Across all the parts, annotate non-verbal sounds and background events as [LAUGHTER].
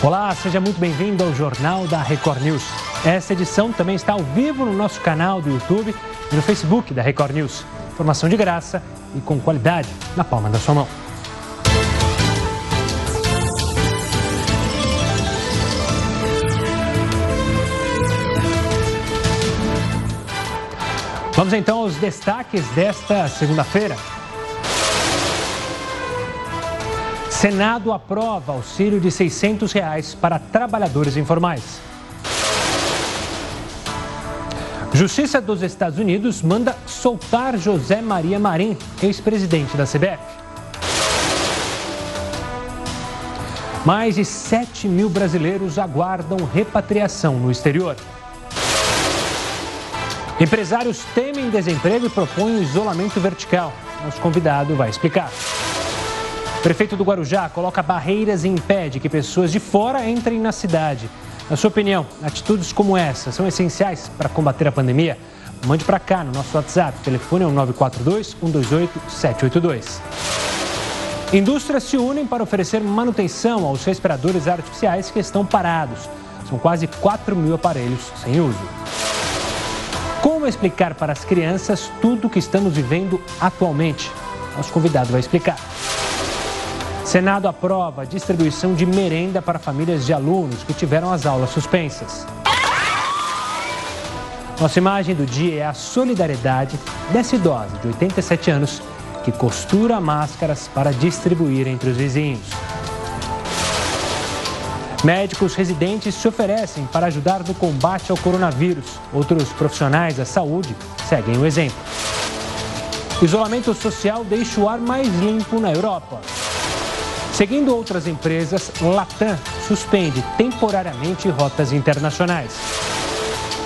Olá, seja muito bem-vindo ao Jornal da Record News. Esta edição também está ao vivo no nosso canal do YouTube e no Facebook da Record News. Informação de graça e com qualidade na palma da sua mão. Vamos então aos destaques desta segunda-feira. Senado aprova auxílio de 600 reais para trabalhadores informais. Justiça dos Estados Unidos manda soltar José Maria Marim, ex-presidente da CBF. Mais de 7 mil brasileiros aguardam repatriação no exterior. Empresários temem desemprego e propõem isolamento vertical. Nosso convidado vai explicar. Prefeito do Guarujá coloca barreiras e impede que pessoas de fora entrem na cidade. Na sua opinião, atitudes como essa são essenciais para combater a pandemia? Mande para cá no nosso WhatsApp. O telefone é o 942 128 782. Indústrias se unem para oferecer manutenção aos respiradores artificiais que estão parados. São quase 4 mil aparelhos sem uso. Como explicar para as crianças tudo o que estamos vivendo atualmente? Nosso convidado vai explicar. Senado aprova a distribuição de merenda para famílias de alunos que tiveram as aulas suspensas. Nossa imagem do dia é a solidariedade dessa idosa de 87 anos que costura máscaras para distribuir entre os vizinhos. Médicos residentes se oferecem para ajudar no combate ao coronavírus. Outros profissionais da saúde seguem o exemplo. Isolamento social deixa o ar mais limpo na Europa. Seguindo outras empresas, Latam suspende temporariamente rotas internacionais.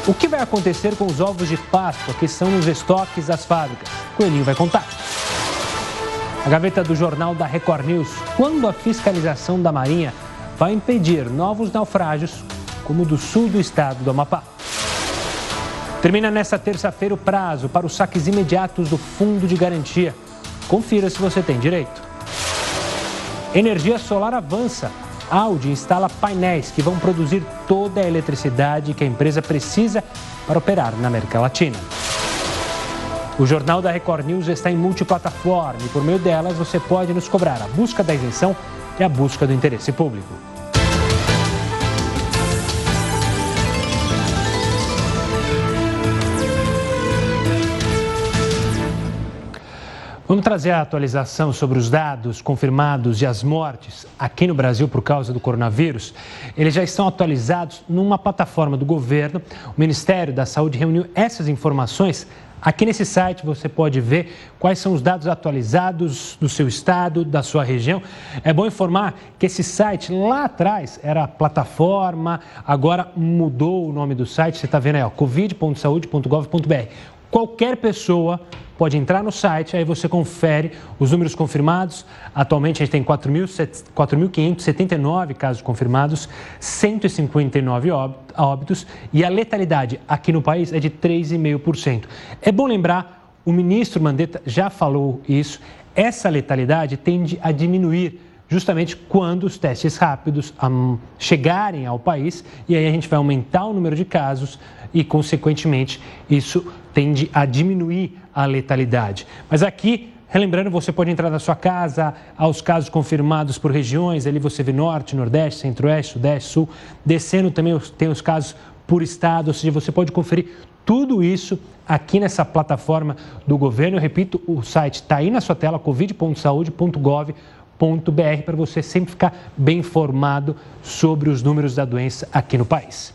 O que vai acontecer com os ovos de Páscoa que são nos estoques das fábricas? Coelhinho vai contar. A gaveta do jornal da Record News. Quando a fiscalização da Marinha vai impedir novos naufrágios, como o do sul do estado do Amapá. Termina nesta terça-feira o prazo para os saques imediatos do Fundo de Garantia. Confira se você tem direito. Energia solar avança. Audi instala painéis que vão produzir toda a eletricidade que a empresa precisa para operar na América Latina. O Jornal da Record News está em multiplataforma e por meio delas você pode nos cobrar a busca da isenção e a busca do interesse público. Vamos trazer a atualização sobre os dados confirmados e as mortes aqui no Brasil por causa do coronavírus. Eles já estão atualizados numa plataforma do governo. O Ministério da Saúde reuniu essas informações. Aqui nesse site você pode ver quais são os dados atualizados do seu estado, da sua região. É bom informar que esse site lá atrás era plataforma, agora mudou o nome do site. Você está vendo aí, covid.saude.gov.br. Qualquer pessoa pode entrar no site, aí você confere os números confirmados. Atualmente a gente tem 4.579 casos confirmados, 159 óbitos e a letalidade aqui no país é de 3,5%. É bom lembrar, o ministro Mandetta já falou isso, essa letalidade tende a diminuir justamente quando os testes rápidos chegarem ao país e aí a gente vai aumentar o número de casos e, consequentemente, isso tende a diminuir a letalidade. Mas aqui Relembrando, você pode entrar na sua casa aos casos confirmados por regiões, ali você vê norte, nordeste, centro-oeste, sudeste, sul. Descendo também tem os casos por estado, ou seja, você pode conferir tudo isso aqui nessa plataforma do governo. Eu repito, o site está aí na sua tela, covid.saude.gov.br, para você sempre ficar bem informado sobre os números da doença aqui no país.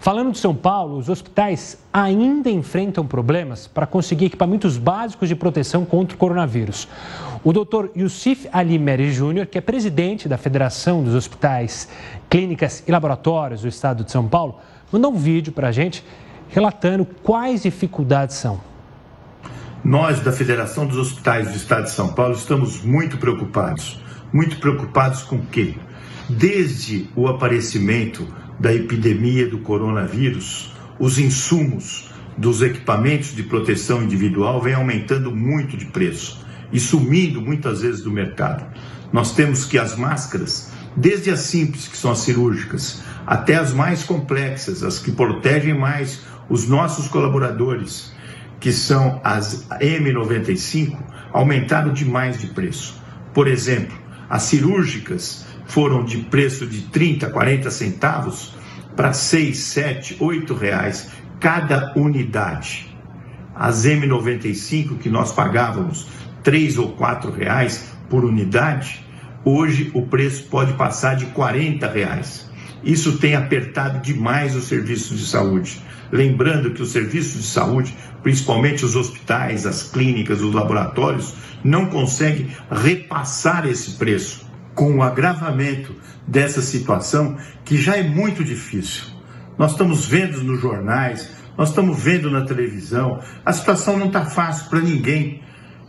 Falando de São Paulo, os hospitais ainda enfrentam problemas para conseguir equipamentos básicos de proteção contra o coronavírus. O doutor Yusuf Ali Meri Júnior, que é presidente da Federação dos Hospitais, Clínicas e Laboratórios do Estado de São Paulo, mandou um vídeo para a gente relatando quais dificuldades são. Nós, da Federação dos Hospitais do Estado de São Paulo, estamos muito preocupados. Muito preocupados com o quê? Desde o aparecimento da epidemia do coronavírus, os insumos dos equipamentos de proteção individual vêm aumentando muito de preço e sumindo muitas vezes do mercado. Nós temos que as máscaras desde as simples, que são as cirúrgicas, até as mais complexas, as que protegem mais os nossos colaboradores, que são as M95, aumentaram demais de preço. Por exemplo, as cirúrgicas foram de preço de 30, 40 centavos para 6, 7, 8 reais cada unidade. As M95 que nós pagávamos 3 ou 4 reais por unidade, hoje o preço pode passar de 40 reais. Isso tem apertado demais os serviços de saúde. Lembrando que os serviços de saúde, principalmente os hospitais, as clínicas, os laboratórios, não conseguem repassar esse preço. Com o agravamento dessa situação, que já é muito difícil. Nós estamos vendo nos jornais, nós estamos vendo na televisão, a situação não está fácil para ninguém.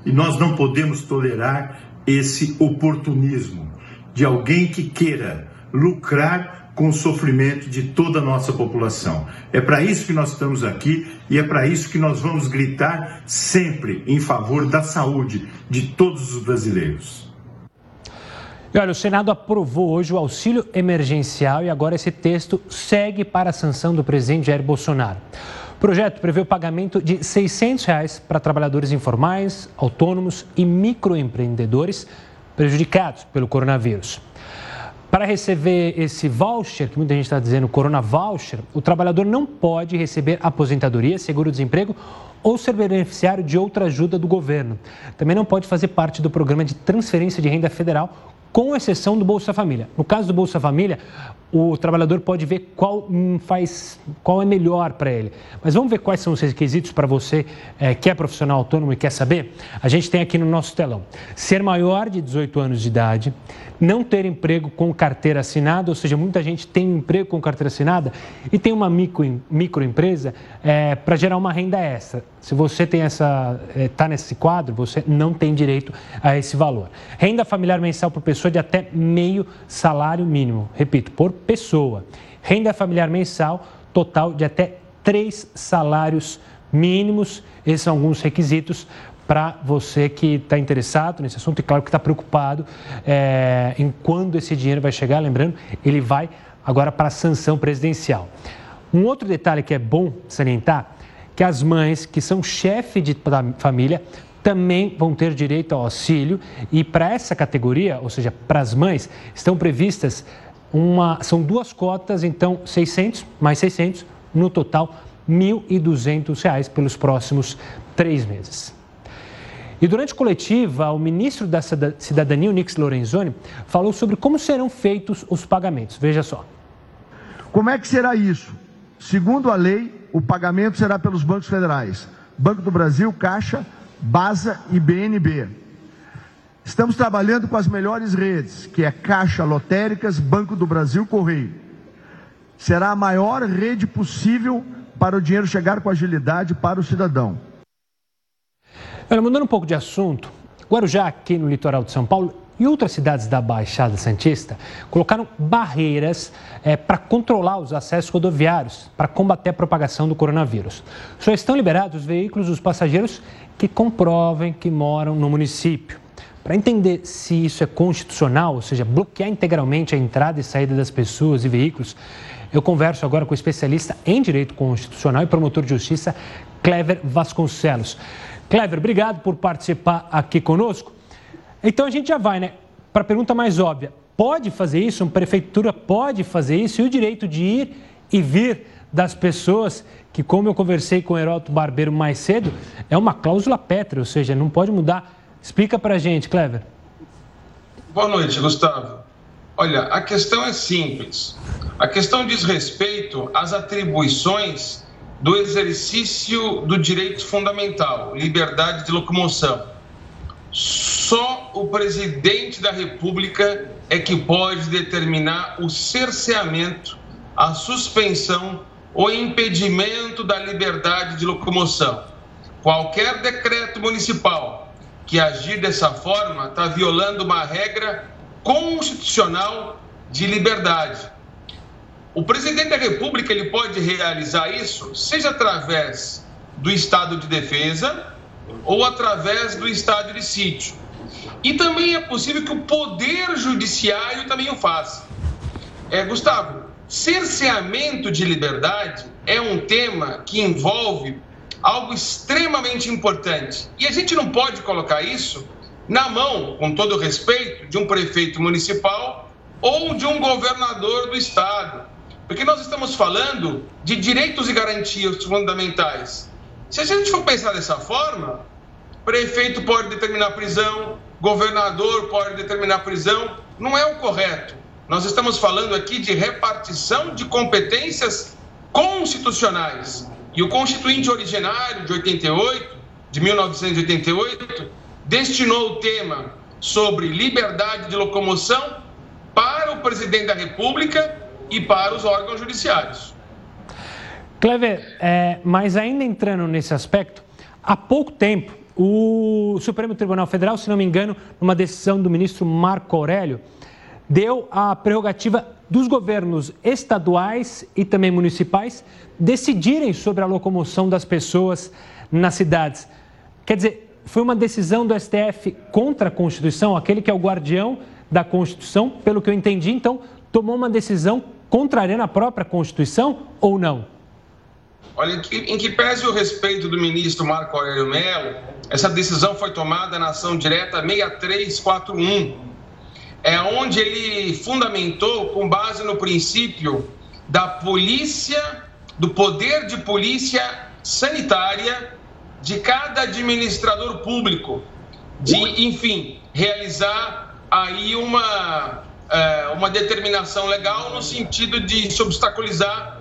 E nós não podemos tolerar esse oportunismo de alguém que queira lucrar com o sofrimento de toda a nossa população. É para isso que nós estamos aqui e é para isso que nós vamos gritar sempre em favor da saúde de todos os brasileiros. E olha, o Senado aprovou hoje o auxílio emergencial e agora esse texto segue para a sanção do presidente Jair Bolsonaro. O projeto prevê o pagamento de 600 reais para trabalhadores informais, autônomos e microempreendedores prejudicados pelo coronavírus. Para receber esse voucher, que muita gente está dizendo Corona Voucher, o trabalhador não pode receber aposentadoria, seguro-desemprego ou ser beneficiário de outra ajuda do governo. Também não pode fazer parte do programa de transferência de renda federal, com exceção do Bolsa Família. No caso do Bolsa Família, o trabalhador pode ver qual hum, faz, qual é melhor para ele. Mas vamos ver quais são os requisitos para você é, que é profissional autônomo e quer saber? A gente tem aqui no nosso telão. Ser maior de 18 anos de idade, não ter emprego com carteira assinada, ou seja, muita gente tem um emprego com carteira assinada e tem uma micro, microempresa é, para gerar uma renda extra. Se você tem essa está é, nesse quadro, você não tem direito a esse valor. Renda familiar mensal por pessoa de até meio salário mínimo. Repito, por pessoa. Renda familiar mensal total de até três salários mínimos. Esses são alguns requisitos para você que está interessado nesse assunto e, claro, que está preocupado é, em quando esse dinheiro vai chegar. Lembrando, ele vai agora para a sanção presidencial. Um outro detalhe que é bom salientar que as mães que são chefe de família também vão ter direito ao auxílio e para essa categoria, ou seja, para as mães, estão previstas uma, são duas cotas, então 600 mais 600, no total R$ 1.200 pelos próximos três meses. E durante a coletiva, o ministro da Cidadania, o Nix Lorenzoni, falou sobre como serão feitos os pagamentos. Veja só. Como é que será isso? Segundo a lei, o pagamento será pelos bancos federais: Banco do Brasil, Caixa, BASA e BNB. Estamos trabalhando com as melhores redes, que é Caixa Lotéricas, Banco do Brasil, Correio. Será a maior rede possível para o dinheiro chegar com agilidade para o cidadão. Olha, mudando um pouco de assunto, Guarujá, aqui no litoral de São Paulo, e outras cidades da Baixada Santista colocaram barreiras é, para controlar os acessos rodoviários, para combater a propagação do coronavírus. Só estão liberados os veículos dos passageiros que comprovem que moram no município. Para entender se isso é constitucional, ou seja, bloquear integralmente a entrada e saída das pessoas e veículos, eu converso agora com o especialista em direito constitucional e promotor de justiça, Clever Vasconcelos. Clever, obrigado por participar aqui conosco. Então a gente já vai, né? Para a pergunta mais óbvia: pode fazer isso? Uma prefeitura pode fazer isso? E o direito de ir e vir das pessoas, que, como eu conversei com o Heródoto Barbeiro mais cedo, é uma cláusula pétrea, ou seja, não pode mudar. Explica para a gente, Clever. Boa noite, Gustavo. Olha, a questão é simples. A questão diz respeito às atribuições do exercício do direito fundamental, liberdade de locomoção. Só o presidente da República é que pode determinar o cerceamento, a suspensão ou impedimento da liberdade de locomoção. Qualquer decreto municipal que agir dessa forma está violando uma regra constitucional de liberdade o presidente da República ele pode realizar isso, seja através do estado de defesa ou através do estado de sítio. E também é possível que o Poder Judiciário também o faça. É, Gustavo, cerceamento de liberdade é um tema que envolve algo extremamente importante. E a gente não pode colocar isso na mão, com todo respeito, de um prefeito municipal ou de um governador do estado. Porque nós estamos falando de direitos e garantias fundamentais. Se a gente for pensar dessa forma, prefeito pode determinar prisão, governador pode determinar prisão, não é o correto. Nós estamos falando aqui de repartição de competências constitucionais. E o Constituinte originário de 88, de 1988, destinou o tema sobre liberdade de locomoção para o presidente da República e para os órgãos judiciários. Clever, é, mas ainda entrando nesse aspecto, há pouco tempo, o Supremo Tribunal Federal, se não me engano, numa decisão do ministro Marco Aurélio, deu a prerrogativa dos governos estaduais e também municipais decidirem sobre a locomoção das pessoas nas cidades. Quer dizer, foi uma decisão do STF contra a Constituição, aquele que é o guardião da Constituição, pelo que eu entendi, então, tomou uma decisão contrariando a própria Constituição ou não? Olha, em que pese o respeito do ministro Marco Aurélio Mello, essa decisão foi tomada na ação direta 6341, é onde ele fundamentou com base no princípio da polícia, do poder de polícia sanitária de cada administrador público, de, enfim, realizar aí uma, é, uma determinação legal no sentido de se obstaculizar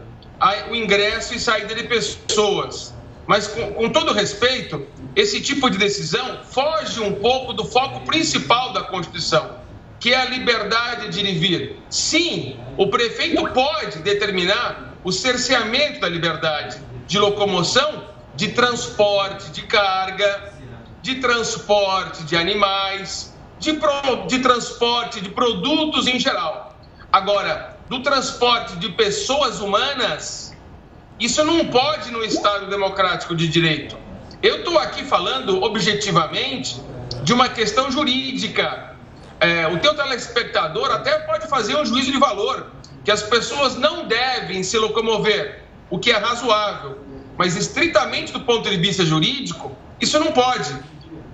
o ingresso e saída de pessoas. Mas, com, com todo respeito, esse tipo de decisão foge um pouco do foco principal da Constituição, que é a liberdade de ir e vir. Sim, o prefeito pode determinar o cerceamento da liberdade de locomoção, de transporte de carga, de transporte de animais, de, pro, de transporte de produtos em geral. Agora, do transporte de pessoas humanas, isso não pode no Estado democrático de direito. Eu estou aqui falando objetivamente de uma questão jurídica. É, o teu telespectador até pode fazer um juízo de valor, que as pessoas não devem se locomover, o que é razoável. Mas estritamente do ponto de vista jurídico, isso não pode.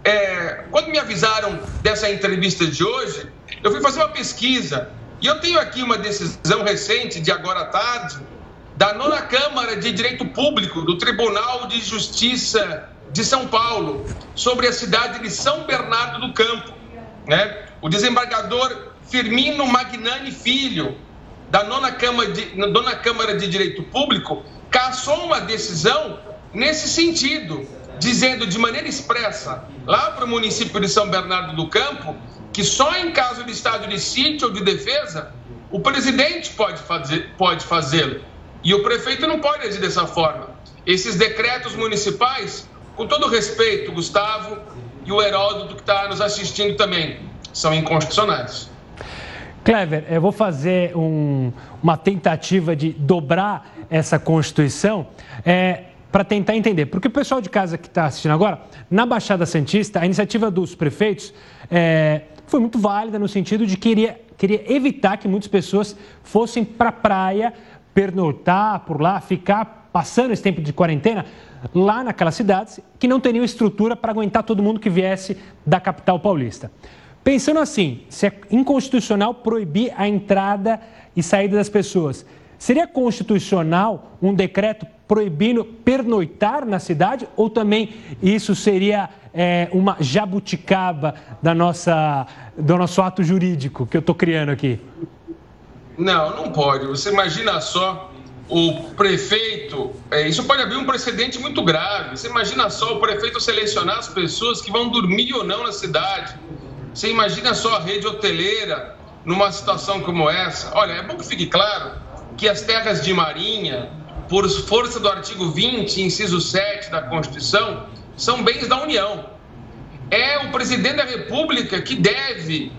É, quando me avisaram dessa entrevista de hoje, eu fui fazer uma pesquisa e eu tenho aqui uma decisão recente, de agora à tarde, da nona Câmara de Direito Público do Tribunal de Justiça de São Paulo, sobre a cidade de São Bernardo do Campo. Né? O desembargador Firmino Magnani Filho, da nona Câmara de, nona Câmara de Direito Público, caçou uma decisão nesse sentido, dizendo de maneira expressa, lá para o município de São Bernardo do Campo, que só em caso de estado de sítio ou de defesa, o presidente pode, fazer, pode fazê-lo. E o prefeito não pode agir dessa forma. Esses decretos municipais, com todo respeito, Gustavo e o Heródoto que está nos assistindo também, são inconstitucionais. Clever, eu vou fazer um, uma tentativa de dobrar essa Constituição é, para tentar entender. Porque o pessoal de casa que está assistindo agora, na Baixada Santista, a iniciativa dos prefeitos é, foi muito válida no sentido de que queria, queria evitar que muitas pessoas fossem para a praia, pernoitar por lá, ficar passando esse tempo de quarentena lá naquelas cidades que não teriam estrutura para aguentar todo mundo que viesse da capital paulista. Pensando assim, se é inconstitucional proibir a entrada e saída das pessoas, seria constitucional um decreto proibindo pernoitar na cidade ou também isso seria é, uma jabuticaba da nossa, do nosso ato jurídico que eu estou criando aqui? Não, não pode. Você imagina só o prefeito. É, isso pode abrir um precedente muito grave. Você imagina só o prefeito selecionar as pessoas que vão dormir ou não na cidade. Você imagina só a rede hoteleira numa situação como essa. Olha, é bom que fique claro que as terras de marinha, por força do artigo 20, inciso 7 da Constituição, são bens da União. É o presidente da República que deve,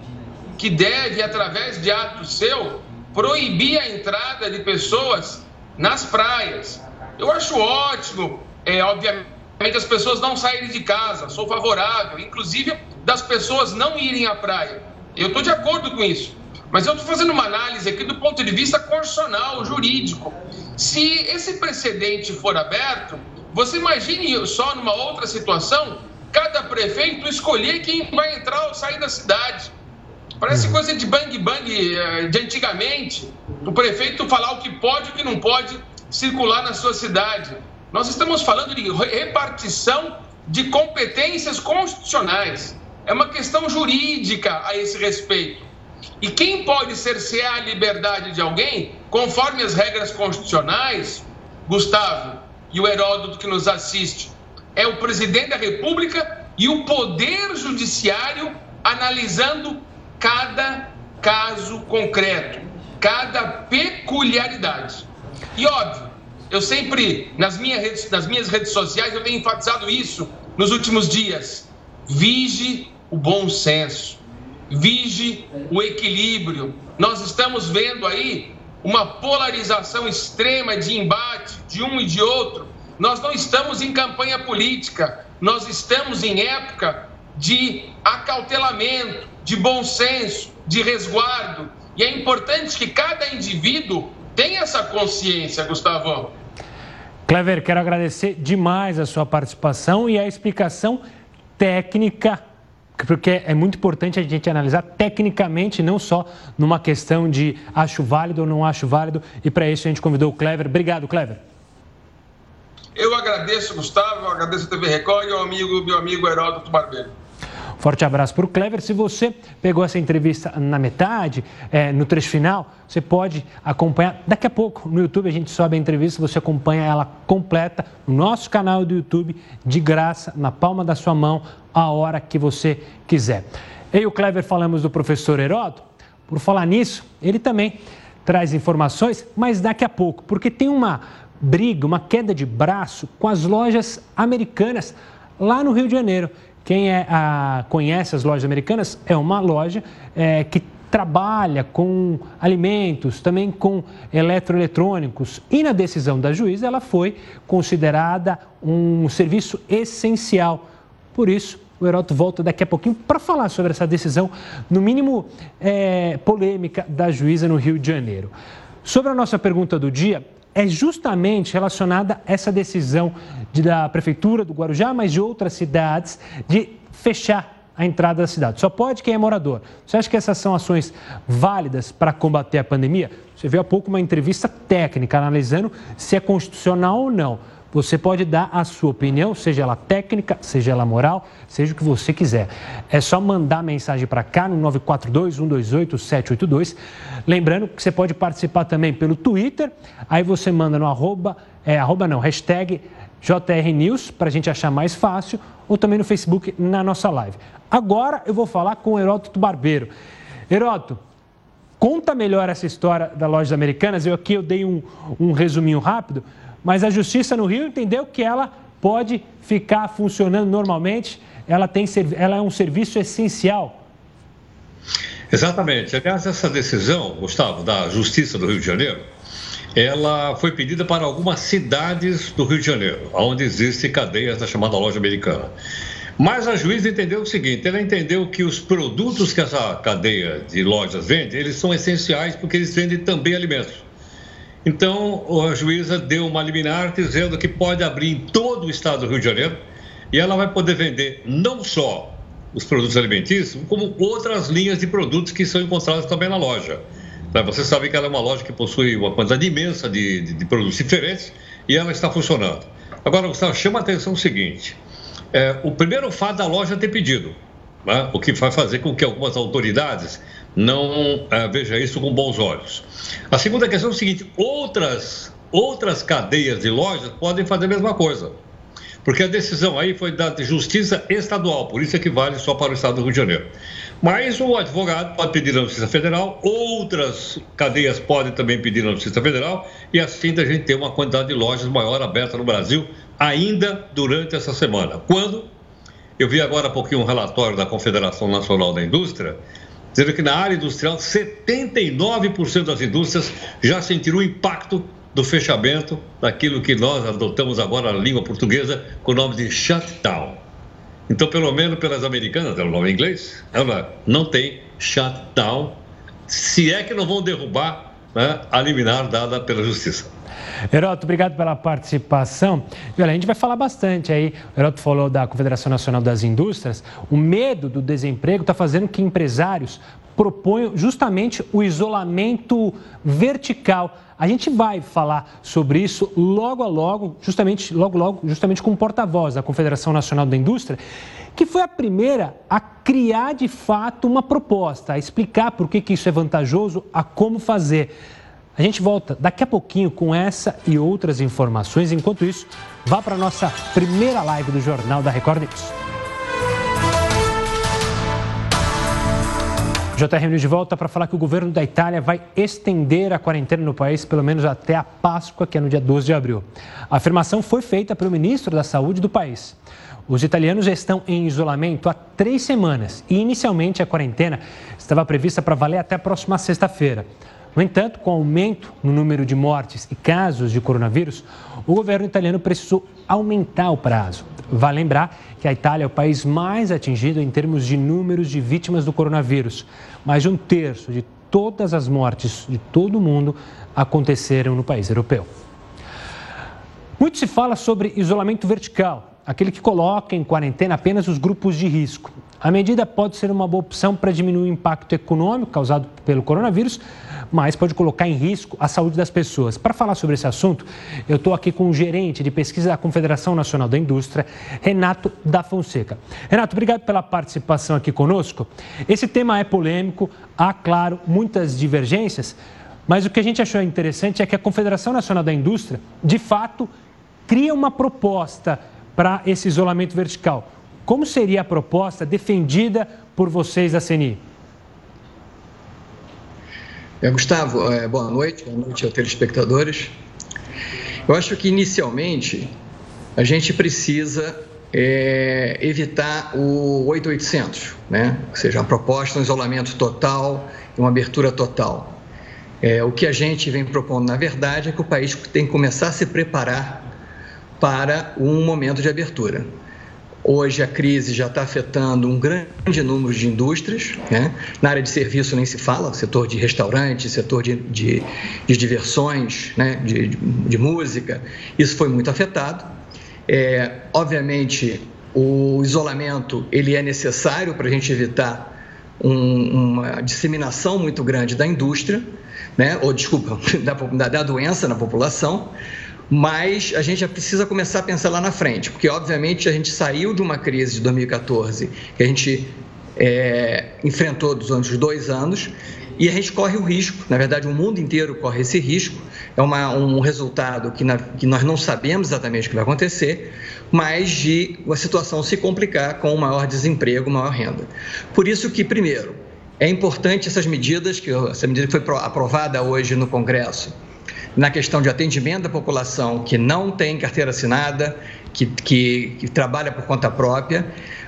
que deve, através de ato seu, proibir a entrada de pessoas nas praias. Eu acho ótimo, é, obviamente, as pessoas não saírem de casa, sou favorável. Inclusive, das pessoas não irem à praia. Eu estou de acordo com isso. Mas eu estou fazendo uma análise aqui do ponto de vista constitucional, jurídico. Se esse precedente for aberto, você imagine só numa outra situação, cada prefeito escolher quem vai entrar ou sair da cidade. Parece coisa de bang bang eh, de antigamente. O prefeito falar o que pode e o que não pode circular na sua cidade. Nós estamos falando de repartição de competências constitucionais. É uma questão jurídica a esse respeito. E quem pode cercear a liberdade de alguém, conforme as regras constitucionais, Gustavo e o Heródoto que nos assiste, é o presidente da República e o Poder Judiciário analisando cada caso concreto, cada peculiaridade. E óbvio, eu sempre, nas minhas redes, nas minhas redes sociais, eu tenho enfatizado isso nos últimos dias. Vige o bom senso, vige o equilíbrio. Nós estamos vendo aí uma polarização extrema de embate de um e de outro. Nós não estamos em campanha política, nós estamos em época de acautelamento, de bom senso, de resguardo. E é importante que cada indivíduo tenha essa consciência, Gustavo. Clever, quero agradecer demais a sua participação e a explicação técnica, porque é muito importante a gente analisar tecnicamente, não só numa questão de acho válido ou não acho válido. E para isso a gente convidou o Clever. Obrigado, Clever. Eu agradeço, Gustavo, agradeço a TV Record e ao amigo, meu amigo Heródoto Barbeiro. Forte abraço para o Clever. Se você pegou essa entrevista na metade, é, no trecho final, você pode acompanhar daqui a pouco no YouTube. A gente sobe a entrevista, você acompanha ela completa no nosso canal do YouTube, de graça, na palma da sua mão, a hora que você quiser. Eu e o Clever falamos do professor Heródoto. Por falar nisso, ele também traz informações, mas daqui a pouco, porque tem uma briga, uma queda de braço com as lojas americanas lá no Rio de Janeiro. Quem é, a, conhece as lojas americanas é uma loja é, que trabalha com alimentos, também com eletroeletrônicos. E na decisão da juíza, ela foi considerada um serviço essencial. Por isso, o Heroto volta daqui a pouquinho para falar sobre essa decisão, no mínimo é, polêmica, da juíza no Rio de Janeiro. Sobre a nossa pergunta do dia, é justamente relacionada a essa decisão de, da Prefeitura do Guarujá, mas de outras cidades, de fechar a entrada da cidade. Só pode quem é morador. Você acha que essas são ações válidas para combater a pandemia? Você viu há pouco uma entrevista técnica analisando se é constitucional ou não. Você pode dar a sua opinião, seja ela técnica, seja ela moral, seja o que você quiser. É só mandar mensagem para cá no 942-128-782. Lembrando que você pode participar também pelo Twitter, aí você manda no arroba, é, arroba não, hashtag JRNews, para a gente achar mais fácil, ou também no Facebook na nossa live. Agora eu vou falar com o Heródoto Barbeiro. Heródoto, conta melhor essa história da lojas americanas. Eu aqui eu dei um, um resuminho rápido, mas a justiça no Rio entendeu que ela pode ficar funcionando normalmente, ela, tem, ela é um serviço essencial. Exatamente. Aliás, essa decisão, Gustavo, da Justiça do Rio de Janeiro, ela foi pedida para algumas cidades do Rio de Janeiro, onde existem cadeias da chamada loja americana. Mas a juíza entendeu o seguinte: ela entendeu que os produtos que essa cadeia de lojas vende, eles são essenciais porque eles vendem também alimentos. Então, a juíza deu uma liminar dizendo que pode abrir em todo o estado do Rio de Janeiro e ela vai poder vender não só os produtos alimentícios, como outras linhas de produtos que são encontrados também na loja. Você sabe que ela é uma loja que possui uma quantidade imensa de, de, de produtos diferentes e ela está funcionando. Agora, Gustavo, chama a atenção o seguinte: é, o primeiro fato da loja ter pedido, né, o que vai fazer com que algumas autoridades não é, veja isso com bons olhos. A segunda questão é o seguinte: outras, outras cadeias de lojas podem fazer a mesma coisa. Porque a decisão aí foi da Justiça Estadual, por isso é que vale só para o Estado do Rio de Janeiro. Mas o advogado pode pedir na Justiça Federal, outras cadeias podem também pedir na Justiça Federal, e assim a gente ter uma quantidade de lojas maior aberta no Brasil, ainda durante essa semana. Quando eu vi agora há pouquinho um relatório da Confederação Nacional da Indústria, dizendo que na área industrial 79% das indústrias já sentiram o impacto do fechamento daquilo que nós adotamos agora na língua portuguesa com o nome de shutdown. Então, pelo menos pelas americanas, é o nome em inglês, ela não tem shutdown, se é que não vão derrubar né, a liminar dada pela justiça. Heroto, obrigado pela participação. E olha, a gente vai falar bastante aí. O Heroto falou da Confederação Nacional das Indústrias. O medo do desemprego está fazendo que empresários proponham justamente o isolamento vertical. A gente vai falar sobre isso logo a logo, justamente logo logo, justamente com o porta-voz da Confederação Nacional da Indústria, que foi a primeira a criar de fato uma proposta, a explicar por que, que isso é vantajoso, a como fazer. A gente volta daqui a pouquinho com essa e outras informações. Enquanto isso, vá para a nossa primeira live do Jornal da Record News. JR News de volta para falar que o governo da Itália vai estender a quarentena no país pelo menos até a Páscoa, que é no dia 12 de abril. A afirmação foi feita pelo ministro da Saúde do país. Os italianos estão em isolamento há três semanas e, inicialmente, a quarentena estava prevista para valer até a próxima sexta-feira. No entanto, com o aumento no número de mortes e casos de coronavírus, o governo italiano precisou aumentar o prazo. Vale lembrar que a Itália é o país mais atingido em termos de números de vítimas do coronavírus. Mais de um terço de todas as mortes de todo o mundo aconteceram no país europeu. Muito se fala sobre isolamento vertical, aquele que coloca em quarentena apenas os grupos de risco. A medida pode ser uma boa opção para diminuir o impacto econômico causado pelo coronavírus, mas pode colocar em risco a saúde das pessoas. Para falar sobre esse assunto, eu estou aqui com o gerente de pesquisa da Confederação Nacional da Indústria, Renato da Fonseca. Renato, obrigado pela participação aqui conosco. Esse tema é polêmico, há, claro, muitas divergências, mas o que a gente achou interessante é que a Confederação Nacional da Indústria, de fato, cria uma proposta para esse isolamento vertical. Como seria a proposta defendida por vocês da CNI? É, Gustavo, é, boa noite, boa noite aos telespectadores. Eu acho que inicialmente a gente precisa é, evitar o 8800, né? ou seja, a proposta um isolamento total e uma abertura total. É, o que a gente vem propondo, na verdade, é que o país tem que começar a se preparar para um momento de abertura. Hoje a crise já está afetando um grande número de indústrias, né? na área de serviço nem se fala, setor de restaurante, setor de, de, de diversões, né? de, de, música, isso foi muito afetado. É, obviamente, o isolamento ele é necessário para a gente evitar um, uma disseminação muito grande da indústria, né? ou desculpa, [LAUGHS] da, da doença na população, mas a gente já precisa começar a pensar lá na frente, porque obviamente a gente saiu de uma crise de 2014 que a gente é, enfrentou durante os dois anos e a gente corre o risco, na verdade o mundo inteiro corre esse risco, é uma, um resultado que, na, que nós não sabemos exatamente o que vai acontecer, mas de a situação se complicar com maior desemprego, maior renda. Por isso que, primeiro, é importante essas medidas, que essa medida foi aprovada hoje no Congresso, na questão de atendimento da população que não tem carteira assinada, que, que, que trabalha por conta própria.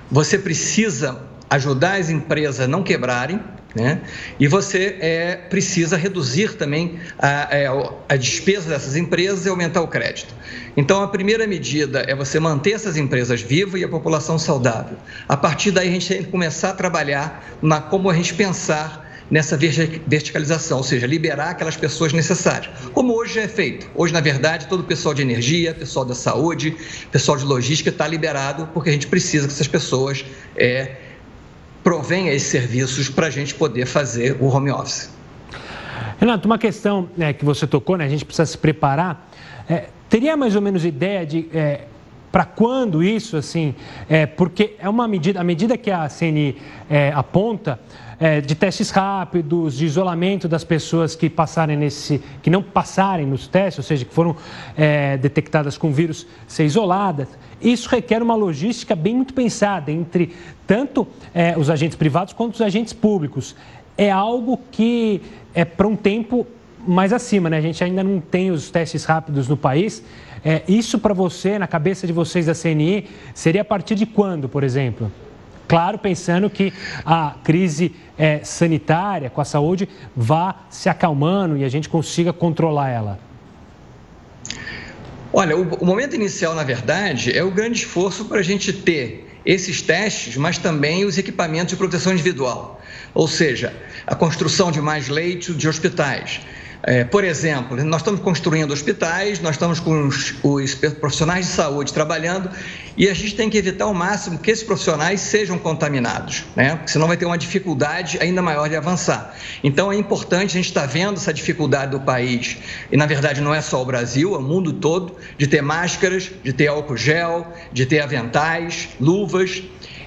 Você precisa ajudar as empresas a não quebrarem, né? E você é, precisa reduzir também a, é, a, despesa dessas empresas e aumentar o crédito. Então, a primeira medida é você manter essas empresas vivas e a população saudável. A partir daí, a gente tem que começar a trabalhar na como a gente pensar nessa verticalização, ou seja, liberar aquelas pessoas necessárias, como hoje é feito. Hoje, na verdade, todo o pessoal de energia, pessoal da saúde, pessoal de logística está liberado, porque a gente precisa que essas pessoas é, provenham esses serviços para a gente poder fazer o home office. Renato, uma questão né, que você tocou, né, a gente precisa se preparar. É, teria mais ou menos ideia de é, para quando isso, assim, é, porque é uma medida, a medida que a CNI é, aponta é, de testes rápidos, de isolamento das pessoas que passarem nesse, que não passarem nos testes, ou seja, que foram é, detectadas com vírus, ser isoladas. Isso requer uma logística bem muito pensada entre tanto é, os agentes privados quanto os agentes públicos. É algo que é para um tempo mais acima, né? A gente ainda não tem os testes rápidos no país. É, isso para você, na cabeça de vocês da CNI, seria a partir de quando, por exemplo? Claro, pensando que a crise é, sanitária com a saúde vá se acalmando e a gente consiga controlar ela. Olha, o, o momento inicial, na verdade, é o grande esforço para a gente ter esses testes, mas também os equipamentos de proteção individual, ou seja, a construção de mais leitos de hospitais, é, por exemplo, nós estamos construindo hospitais, nós estamos com os, os, profissionais de saúde trabalhando e a gente tem que evitar ao máximo que esses profissionais sejam contaminados, né? Porque senão vai ter uma dificuldade ainda maior de avançar. Então é importante, a gente está vendo essa dificuldade do país, e na verdade não é só o Brasil, é o mundo todo, de ter máscaras, de ter álcool gel, de ter aventais, luvas.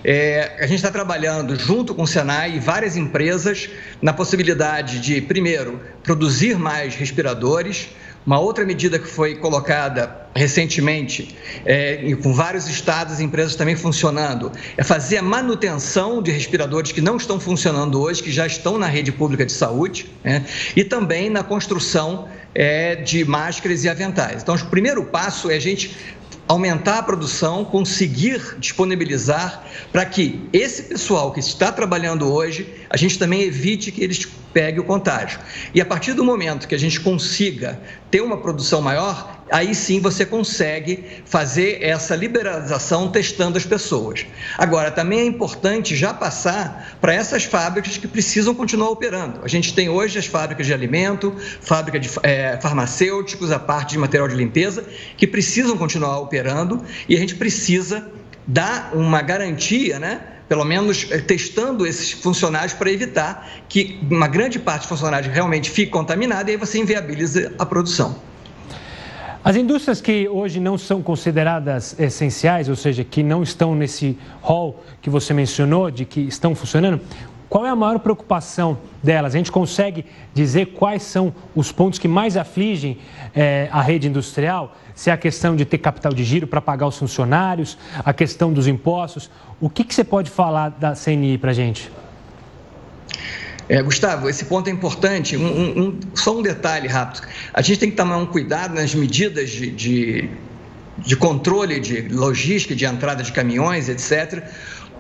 É, a gente está trabalhando junto com o Senai e várias empresas na possibilidade de, primeiro, produzir mais respiradores. Uma outra medida que foi colocada recentemente, é, com vários estados e empresas também funcionando, é fazer a manutenção de respiradores que não estão funcionando hoje, que já estão na rede pública de saúde, né? e também na construção é, de máscaras e aventais. Então, o primeiro passo é a gente aumentar a produção, conseguir disponibilizar para que esse pessoal que está trabalhando hoje, a gente também evite que eles peguem o contágio. E a partir do momento que a gente consiga ter uma produção maior, aí sim você consegue fazer essa liberalização testando as pessoas. Agora, também é importante já passar para essas fábricas que precisam continuar operando. A gente tem hoje as fábricas de alimento, fábrica de é, farmacêuticos, a parte de material de limpeza, que precisam continuar operando e a gente precisa dar uma garantia, né? Pelo menos eh, testando esses funcionários para evitar que uma grande parte dos funcionários realmente fique contaminada e aí você inviabiliza a produção. As indústrias que hoje não são consideradas essenciais, ou seja, que não estão nesse hall que você mencionou, de que estão funcionando, qual é a maior preocupação delas? A gente consegue dizer quais são os pontos que mais afligem é, a rede industrial? Se é a questão de ter capital de giro para pagar os funcionários, a questão dos impostos. O que, que você pode falar da CNI para a gente? É, Gustavo, esse ponto é importante. Um, um, só um detalhe rápido. A gente tem que tomar um cuidado nas medidas de, de, de controle de logística, de entrada de caminhões, etc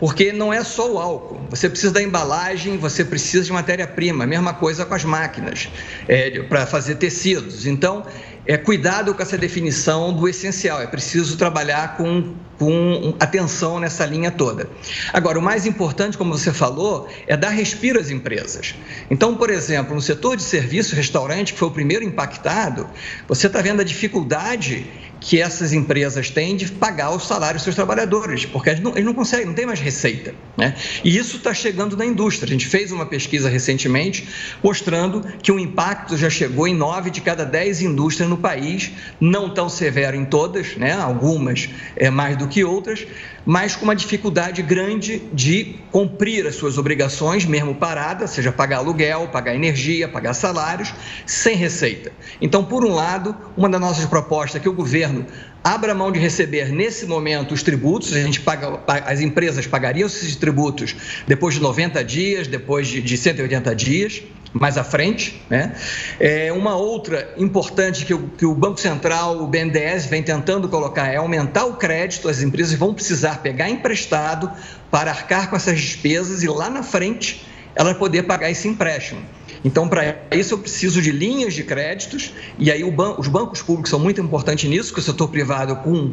porque não é só o álcool. Você precisa da embalagem, você precisa de matéria-prima. Mesma coisa com as máquinas é, para fazer tecidos. Então, é cuidado com essa definição do essencial. É preciso trabalhar com, com atenção nessa linha toda. Agora, o mais importante, como você falou, é dar respiro às empresas. Então, por exemplo, no setor de serviço, restaurante, que foi o primeiro impactado, você está vendo a dificuldade que essas empresas têm de pagar os salários dos seus trabalhadores, porque eles não, eles não conseguem, não tem mais receita. Né? E isso está chegando na indústria. A gente fez uma pesquisa recentemente mostrando que o impacto já chegou em nove de cada dez indústrias no país, não tão severo em todas, né? algumas é, mais do que outras, mas com uma dificuldade grande de cumprir as suas obrigações, mesmo parada, seja pagar aluguel, pagar energia, pagar salários, sem receita. Então, por um lado, uma das nossas propostas é que o governo abra mão de receber nesse momento os tributos, a gente paga, as empresas pagariam esses tributos depois de 90 dias, depois de, de 180 dias, mais à frente. Né? É, uma outra importante que o, que o Banco Central, o BNDES, vem tentando colocar é aumentar o crédito, as empresas vão precisar pegar emprestado para arcar com essas despesas e lá na frente ela poder pagar esse empréstimo. Então, para isso, eu preciso de linhas de créditos, e aí ban os bancos públicos são muito importantes nisso, porque o setor privado, com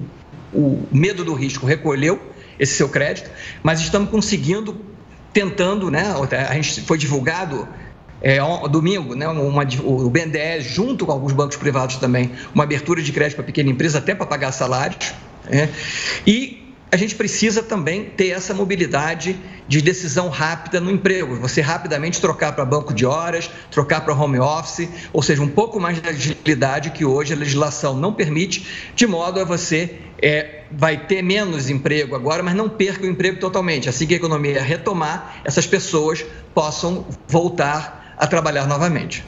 o medo do risco, recolheu esse seu crédito, mas estamos conseguindo, tentando, né? A gente foi divulgado é, domingo, né, uma, o BNDES, junto com alguns bancos privados também, uma abertura de crédito para pequena empresa, até para pagar salários. Né, e a gente precisa também ter essa mobilidade de decisão rápida no emprego. Você rapidamente trocar para banco de horas, trocar para home office, ou seja, um pouco mais de agilidade que hoje a legislação não permite, de modo a você é, vai ter menos emprego agora, mas não perca o emprego totalmente. Assim que a economia retomar, essas pessoas possam voltar a trabalhar novamente.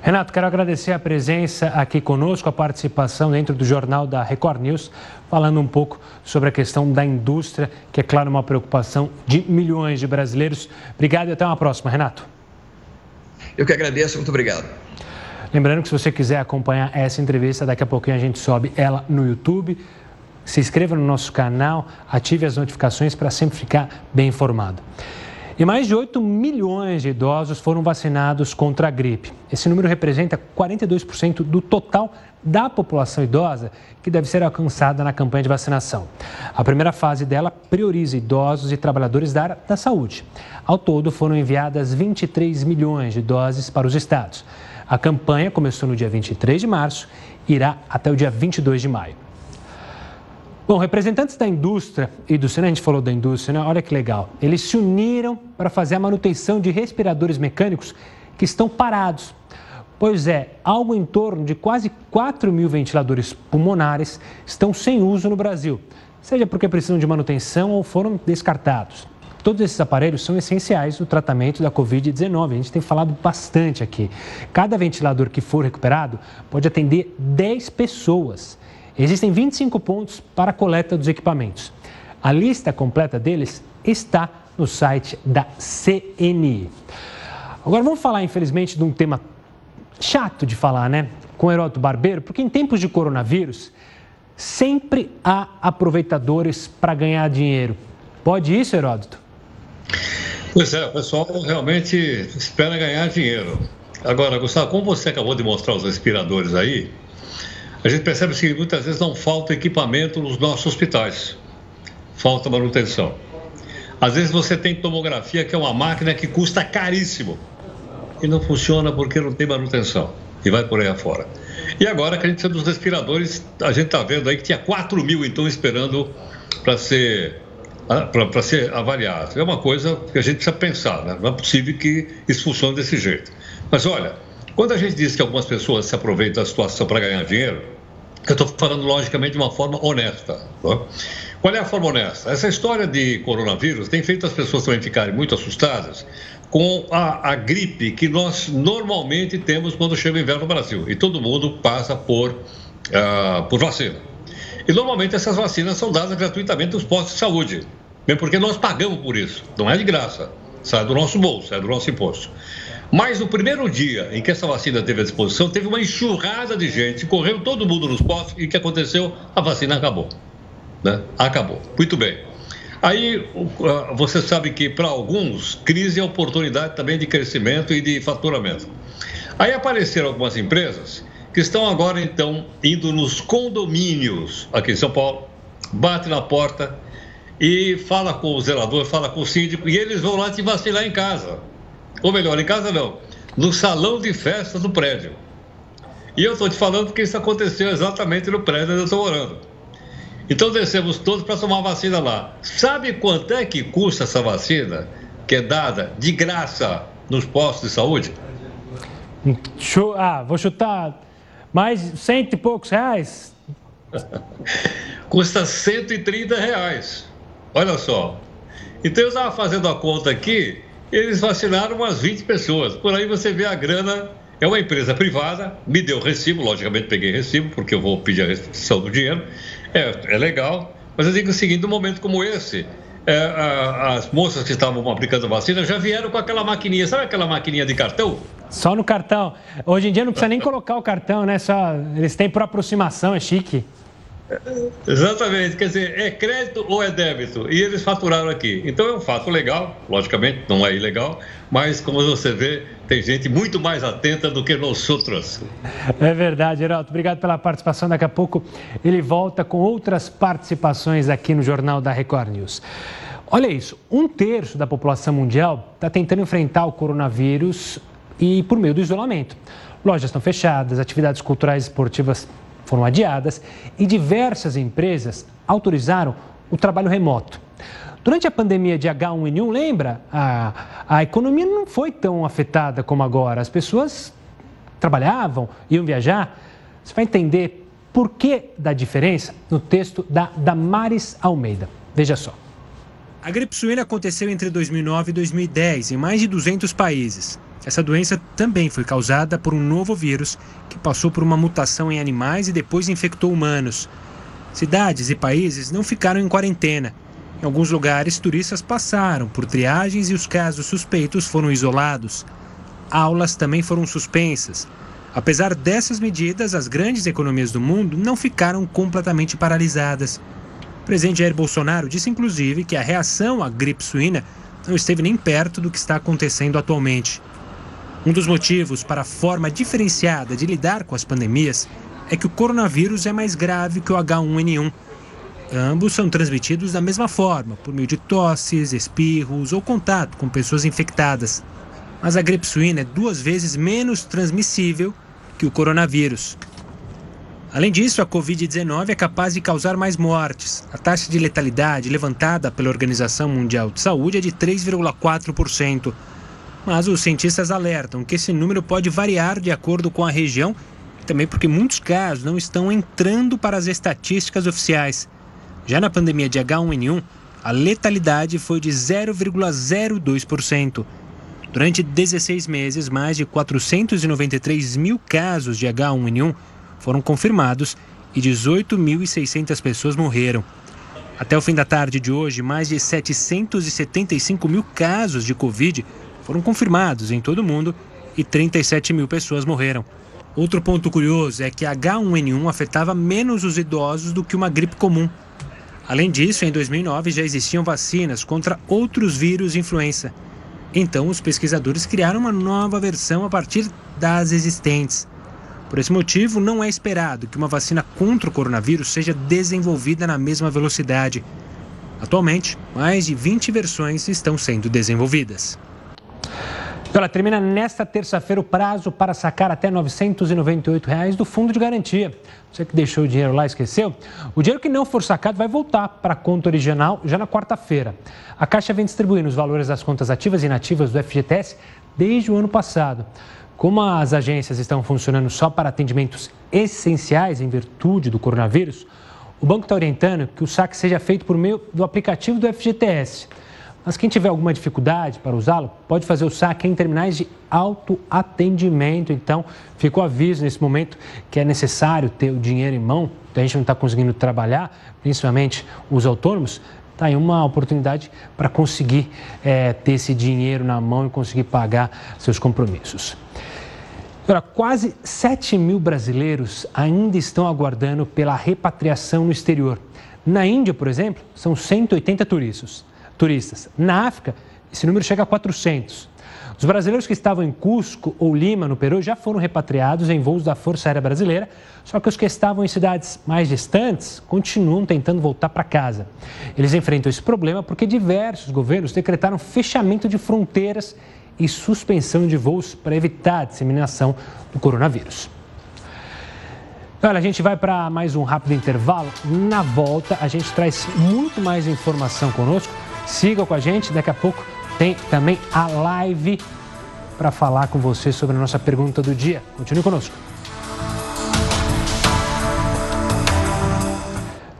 Renato, quero agradecer a presença aqui conosco, a participação dentro do jornal da Record News, falando um pouco sobre a questão da indústria, que é, claro, uma preocupação de milhões de brasileiros. Obrigado e até uma próxima, Renato. Eu que agradeço, muito obrigado. Lembrando que se você quiser acompanhar essa entrevista, daqui a pouquinho a gente sobe ela no YouTube. Se inscreva no nosso canal, ative as notificações para sempre ficar bem informado. E mais de 8 milhões de idosos foram vacinados contra a gripe. Esse número representa 42% do total da população idosa que deve ser alcançada na campanha de vacinação. A primeira fase dela prioriza idosos e trabalhadores da área da saúde. Ao todo, foram enviadas 23 milhões de doses para os estados. A campanha começou no dia 23 de março e irá até o dia 22 de maio. Bom, representantes da indústria e do Senado, a gente falou da indústria, né? olha que legal. Eles se uniram para fazer a manutenção de respiradores mecânicos que estão parados. Pois é, algo em torno de quase 4 mil ventiladores pulmonares estão sem uso no Brasil, seja porque precisam de manutenção ou foram descartados. Todos esses aparelhos são essenciais no tratamento da Covid-19. A gente tem falado bastante aqui. Cada ventilador que for recuperado pode atender 10 pessoas. Existem 25 pontos para a coleta dos equipamentos. A lista completa deles está no site da CNI. Agora vamos falar, infelizmente, de um tema chato de falar, né? Com Heródoto Barbeiro, porque em tempos de coronavírus sempre há aproveitadores para ganhar dinheiro. Pode isso, Heródoto? Pois é, o pessoal realmente espera ganhar dinheiro. Agora, Gustavo, como você acabou de mostrar os respiradores aí, a gente percebe que muitas vezes não falta equipamento nos nossos hospitais, falta manutenção. Às vezes você tem tomografia, que é uma máquina que custa caríssimo e não funciona porque não tem manutenção e vai por aí afora. E agora que a gente precisa dos respiradores, a gente está vendo aí que tinha 4 mil então esperando para ser para ser avaliado. É uma coisa que a gente precisa pensar, né? não é possível que isso funcione desse jeito. Mas olha, quando a gente diz que algumas pessoas se aproveitam da situação para ganhar dinheiro, eu estou falando logicamente de uma forma honesta. Tá? Qual é a forma honesta? Essa história de coronavírus tem feito as pessoas também ficarem muito assustadas com a, a, gripe que nós normalmente temos quando chega o inverno no Brasil. E todo mundo passa por, uh, por vacina. E normalmente essas vacinas são dadas gratuitamente nos postos de saúde, mesmo porque nós pagamos por isso, não é de graça, sai do nosso bolso, é do nosso imposto. Mas no primeiro dia em que essa vacina teve à disposição, teve uma enxurrada de gente, correu todo mundo nos postos e o que aconteceu? A vacina acabou. Né? Acabou. Muito bem. Aí você sabe que para alguns, crise é oportunidade também de crescimento e de faturamento. Aí apareceram algumas empresas que estão agora então indo nos condomínios aqui em São Paulo, bate na porta e fala com o zelador, fala com o síndico e eles vão lá te vacilar em casa. Ou melhor, em casa não, no salão de festa do prédio. E eu estou te falando que isso aconteceu exatamente no prédio onde eu estou morando. Então descemos todos para tomar vacina lá. Sabe quanto é que custa essa vacina que é dada de graça nos postos de saúde? Ah, vou chutar mais cento e poucos reais. [LAUGHS] custa 130 reais. Olha só. Então eu estava fazendo a conta aqui eles vacinaram umas 20 pessoas. Por aí você vê a grana. É uma empresa privada, me deu recibo, logicamente peguei recibo, porque eu vou pedir a restrição do dinheiro. É, é legal, mas eu digo o seguinte: num momento como esse, é, a, as moças que estavam aplicando vacina já vieram com aquela maquininha, sabe aquela maquininha de cartão? Só no cartão. Hoje em dia não precisa nem colocar o cartão, né? Só, eles têm por aproximação, é chique. Exatamente, quer dizer, é crédito ou é débito? E eles faturaram aqui. Então é um fato legal, logicamente não é ilegal, mas como você vê, tem gente muito mais atenta do que nós outros. É verdade, Geraldo. Obrigado pela participação. Daqui a pouco ele volta com outras participações aqui no Jornal da Record News. Olha isso, um terço da população mundial está tentando enfrentar o coronavírus e por meio do isolamento. Lojas estão fechadas, atividades culturais e esportivas foram adiadas e diversas empresas autorizaram o trabalho remoto. Durante a pandemia de H1N1, lembra? A, a economia não foi tão afetada como agora. As pessoas trabalhavam, iam viajar. Você vai entender por que da diferença no texto da Damares Almeida. Veja só. A gripe suína aconteceu entre 2009 e 2010 em mais de 200 países. Essa doença também foi causada por um novo vírus que passou por uma mutação em animais e depois infectou humanos. Cidades e países não ficaram em quarentena. Em alguns lugares, turistas passaram por triagens e os casos suspeitos foram isolados. Aulas também foram suspensas. Apesar dessas medidas, as grandes economias do mundo não ficaram completamente paralisadas. O presidente Jair Bolsonaro disse, inclusive, que a reação à gripe suína não esteve nem perto do que está acontecendo atualmente. Um dos motivos para a forma diferenciada de lidar com as pandemias é que o coronavírus é mais grave que o H1N1. Ambos são transmitidos da mesma forma, por meio de tosses, espirros ou contato com pessoas infectadas. Mas a gripe suína é duas vezes menos transmissível que o coronavírus. Além disso, a Covid-19 é capaz de causar mais mortes. A taxa de letalidade levantada pela Organização Mundial de Saúde é de 3,4%. Mas os cientistas alertam que esse número pode variar de acordo com a região, também porque muitos casos não estão entrando para as estatísticas oficiais. Já na pandemia de H1N1, a letalidade foi de 0,02%. Durante 16 meses, mais de 493 mil casos de H1N1 foram confirmados e 18.600 pessoas morreram. Até o fim da tarde de hoje, mais de 775 mil casos de Covid foram confirmados em todo o mundo e 37 mil pessoas morreram. Outro ponto curioso é que H1N1 afetava menos os idosos do que uma gripe comum. Além disso, em 2009 já existiam vacinas contra outros vírus influenza. Então, os pesquisadores criaram uma nova versão a partir das existentes. Por esse motivo, não é esperado que uma vacina contra o coronavírus seja desenvolvida na mesma velocidade. Atualmente, mais de 20 versões estão sendo desenvolvidas. Ela termina nesta terça-feira o prazo para sacar até 998 reais do fundo de garantia. Você que deixou o dinheiro lá esqueceu? O dinheiro que não for sacado vai voltar para a conta original já na quarta-feira. A Caixa vem distribuindo os valores das contas ativas e inativas do FGTS desde o ano passado. Como as agências estão funcionando só para atendimentos essenciais em virtude do coronavírus, o banco está orientando que o saque seja feito por meio do aplicativo do FGTS. Mas quem tiver alguma dificuldade para usá-lo, pode fazer o saque em terminais de autoatendimento. Então, fica o aviso nesse momento que é necessário ter o dinheiro em mão. A gente não está conseguindo trabalhar, principalmente os autônomos. Está aí uma oportunidade para conseguir é, ter esse dinheiro na mão e conseguir pagar seus compromissos. Agora, quase 7 mil brasileiros ainda estão aguardando pela repatriação no exterior. Na Índia, por exemplo, são 180 turistas. turistas. Na África, esse número chega a 400. Os brasileiros que estavam em Cusco ou Lima, no Peru, já foram repatriados em voos da Força Aérea Brasileira, só que os que estavam em cidades mais distantes continuam tentando voltar para casa. Eles enfrentam esse problema porque diversos governos decretaram fechamento de fronteiras e suspensão de voos para evitar a disseminação do coronavírus. Olha, a gente vai para mais um rápido intervalo. Na volta, a gente traz muito mais informação conosco. Siga com a gente, daqui a pouco tem também a live para falar com você sobre a nossa pergunta do dia. Continue conosco.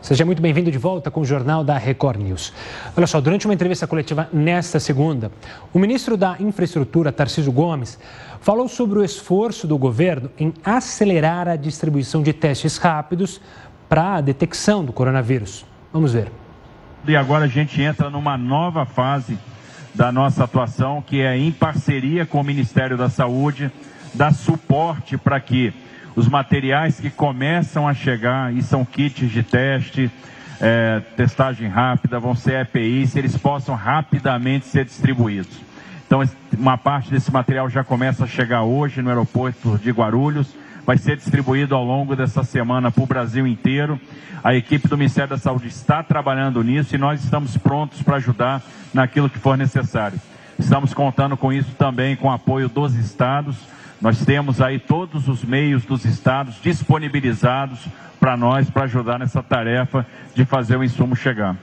Seja muito bem-vindo de volta com o Jornal da Record News. Olha só, durante uma entrevista coletiva nesta segunda, o ministro da Infraestrutura, Tarcísio Gomes, falou sobre o esforço do governo em acelerar a distribuição de testes rápidos para a detecção do coronavírus. Vamos ver. E agora a gente entra numa nova fase da nossa atuação, que é em parceria com o Ministério da Saúde, dar suporte para que os materiais que começam a chegar, e são kits de teste, é, testagem rápida, vão ser EPIs, eles possam rapidamente ser distribuídos. Então, uma parte desse material já começa a chegar hoje no aeroporto de Guarulhos, vai ser distribuído ao longo dessa semana para o Brasil inteiro. A equipe do Ministério da Saúde está trabalhando nisso e nós estamos prontos para ajudar naquilo que for necessário. Estamos contando com isso também com o apoio dos estados nós temos aí todos os meios dos estados disponibilizados para nós, para ajudar nessa tarefa de fazer o insumo chegar.